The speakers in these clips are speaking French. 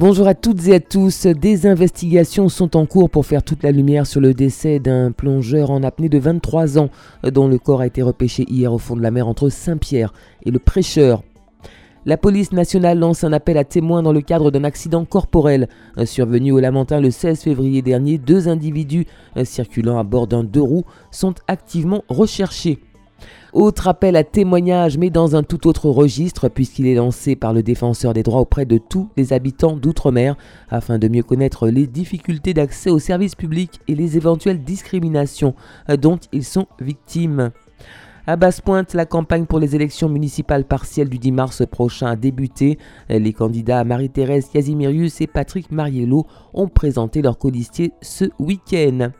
Bonjour à toutes et à tous. Des investigations sont en cours pour faire toute la lumière sur le décès d'un plongeur en apnée de 23 ans dont le corps a été repêché hier au fond de la mer entre Saint-Pierre et le Prêcheur. La police nationale lance un appel à témoins dans le cadre d'un accident corporel survenu au Lamentin le 16 février dernier. Deux individus circulant à bord d'un deux roues sont activement recherchés. Autre appel à témoignage, mais dans un tout autre registre, puisqu'il est lancé par le défenseur des droits auprès de tous les habitants d'outre-mer, afin de mieux connaître les difficultés d'accès aux services publics et les éventuelles discriminations dont ils sont victimes. À Basse-Pointe, la campagne pour les élections municipales partielles du 10 mars prochain a débuté. Les candidats Marie-Thérèse Casimirius et Patrick Mariello ont présenté leur colistier ce week-end.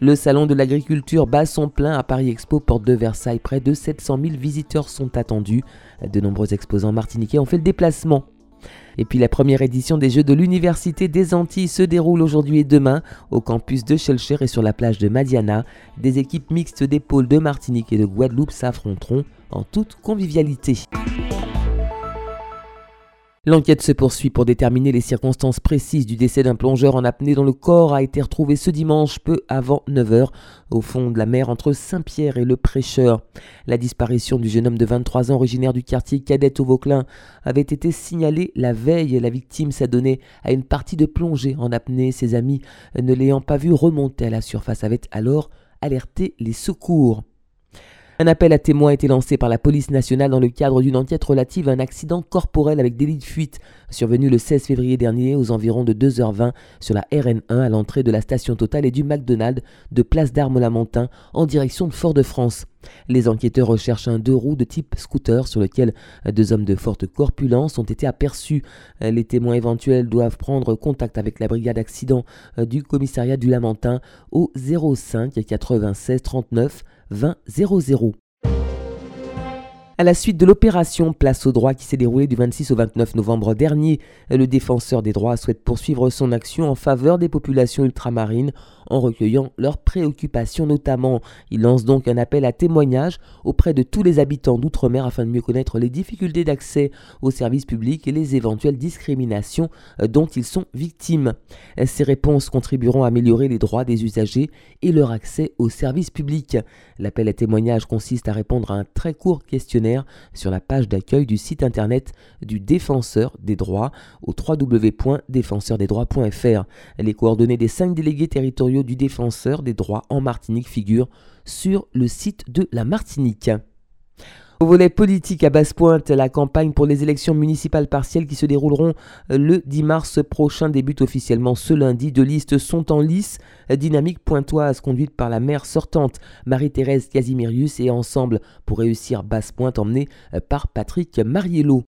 Le salon de l'agriculture bat son plein à Paris Expo, porte de Versailles. Près de 700 000 visiteurs sont attendus. De nombreux exposants martiniquais ont fait le déplacement. Et puis la première édition des Jeux de l'Université des Antilles se déroule aujourd'hui et demain au campus de Schellcher et sur la plage de Madiana. Des équipes mixtes des de Martinique et de Guadeloupe s'affronteront en toute convivialité. L'enquête se poursuit pour déterminer les circonstances précises du décès d'un plongeur en apnée dont le corps a été retrouvé ce dimanche peu avant 9h au fond de la mer entre Saint-Pierre et le Prêcheur. La disparition du jeune homme de 23 ans originaire du quartier Cadet au Vauclin avait été signalée la veille. La victime s'adonnait à une partie de plongée en apnée. Ses amis, ne l'ayant pas vu remonter à la surface, avaient alors alerté les secours. Un appel à témoins a été lancé par la police nationale dans le cadre d'une enquête relative à un accident corporel avec délit de fuite survenu le 16 février dernier aux environs de 2h20 sur la RN1 à l'entrée de la station Total et du McDonald's de Place d'Armes-Lamentin en direction de Fort-de-France. Les enquêteurs recherchent un deux roues de type scooter sur lequel deux hommes de forte corpulence ont été aperçus. Les témoins éventuels doivent prendre contact avec la brigade accident du commissariat du Lamentin au 05 96 39 20 00. À la suite de l'opération Place au droit qui s'est déroulée du 26 au 29 novembre dernier, le défenseur des droits souhaite poursuivre son action en faveur des populations ultramarines en recueillant leurs préoccupations notamment. Il lance donc un appel à témoignage auprès de tous les habitants d'outre-mer afin de mieux connaître les difficultés d'accès aux services publics et les éventuelles discriminations dont ils sont victimes. Ces réponses contribueront à améliorer les droits des usagers et leur accès aux services publics. L'appel à témoignage consiste à répondre à un très court questionnaire sur la page d'accueil du site internet du défenseur des droits au www.défenseurdesdroits.fr. Les coordonnées des cinq délégués territoriaux du défenseur des droits en Martinique figurent sur le site de la Martinique. Au volet politique à Basse-Pointe, la campagne pour les élections municipales partielles qui se dérouleront le 10 mars prochain débute officiellement ce lundi. Deux listes sont en lice. Dynamique pointoise conduite par la maire sortante Marie-Thérèse Casimirius et Ensemble pour réussir Basse-Pointe emmenée par Patrick Mariello.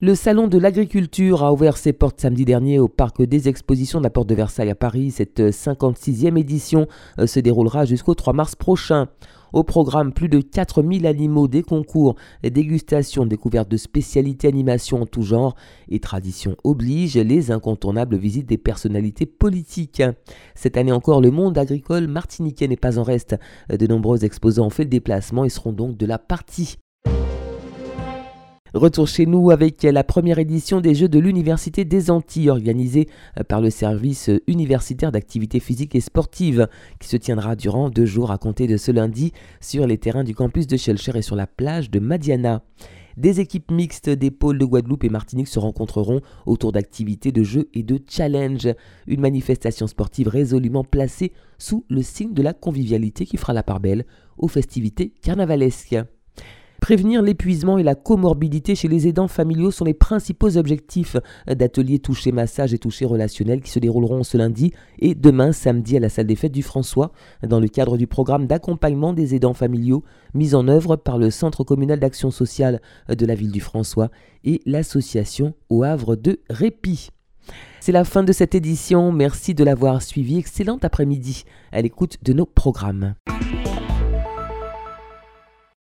Le Salon de l'agriculture a ouvert ses portes samedi dernier au Parc des Expositions de la Porte de Versailles à Paris. Cette 56e édition se déroulera jusqu'au 3 mars prochain. Au programme, plus de 4000 animaux, des concours, des dégustations, découvertes de spécialités, animations en tout genre et tradition oblige, les incontournables visites des personnalités politiques. Cette année encore, le monde agricole martiniquais n'est pas en reste. De nombreux exposants ont fait le déplacement et seront donc de la partie. Retour chez nous avec la première édition des Jeux de l'Université des Antilles organisée par le service universitaire d'activités physiques et sportives qui se tiendra durant deux jours à compter de ce lundi sur les terrains du campus de Schellcher et sur la plage de Madiana. Des équipes mixtes des pôles de Guadeloupe et Martinique se rencontreront autour d'activités de jeux et de challenge. Une manifestation sportive résolument placée sous le signe de la convivialité qui fera la part belle aux festivités carnavalesques. Prévenir l'épuisement et la comorbidité chez les aidants familiaux sont les principaux objectifs d'ateliers toucher massage et toucher relationnel qui se dérouleront ce lundi et demain samedi à la salle des fêtes du François dans le cadre du programme d'accompagnement des aidants familiaux mis en œuvre par le Centre communal d'action sociale de la ville du François et l'association au Havre de Répit. C'est la fin de cette édition, merci de l'avoir suivi, excellent après-midi à l'écoute de nos programmes.